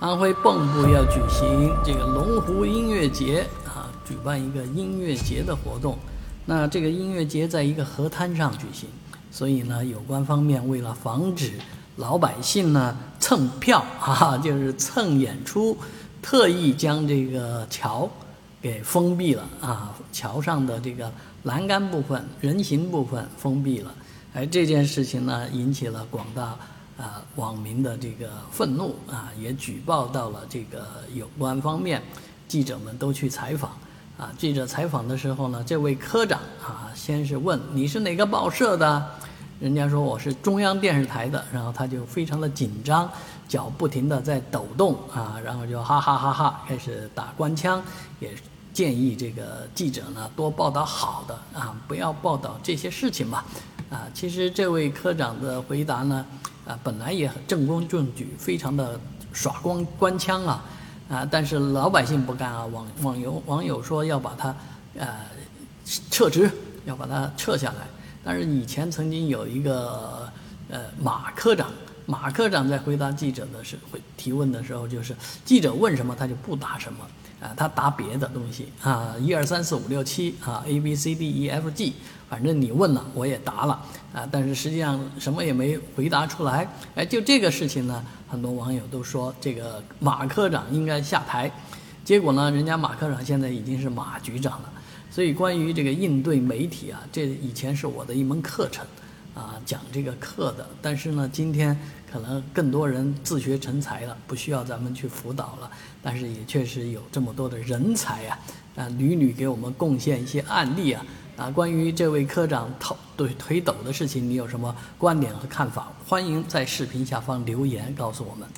安徽蚌埠要举行这个龙湖音乐节啊，举办一个音乐节的活动。那这个音乐节在一个河滩上举行，所以呢，有关方面为了防止老百姓呢蹭票啊，就是蹭演出，特意将这个桥给封闭了啊，桥上的这个栏杆部分、人行部分封闭了。哎，这件事情呢，引起了广大。啊，网民的这个愤怒啊，也举报到了这个有关方面，记者们都去采访。啊，记者采访的时候呢，这位科长啊，先是问你是哪个报社的，人家说我是中央电视台的，然后他就非常的紧张，脚不停的在抖动啊，然后就哈哈哈哈开始打官腔，也建议这个记者呢多报道好的啊，不要报道这些事情嘛。啊，其实这位科长的回答呢。啊，本来也很正规正矩，非常的耍光官腔啊，啊，但是老百姓不干啊，网网友网友说要把他，呃，撤职，要把他撤下来。但是以前曾经有一个呃马科长，马科长在回答记者的时会提问的时候，就是记者问什么他就不答什么。啊，他答别的东西啊，一二三四五六七啊，A B C D E F G，反正你问了我也答了啊，但是实际上什么也没回答出来。哎，就这个事情呢，很多网友都说这个马科长应该下台。结果呢，人家马科长现在已经是马局长了。所以关于这个应对媒体啊，这以前是我的一门课程。啊，讲这个课的，但是呢，今天可能更多人自学成才了，不需要咱们去辅导了。但是也确实有这么多的人才啊，啊，屡屡给我们贡献一些案例啊。啊，关于这位科长头对腿抖的事情，你有什么观点和看法？欢迎在视频下方留言告诉我们。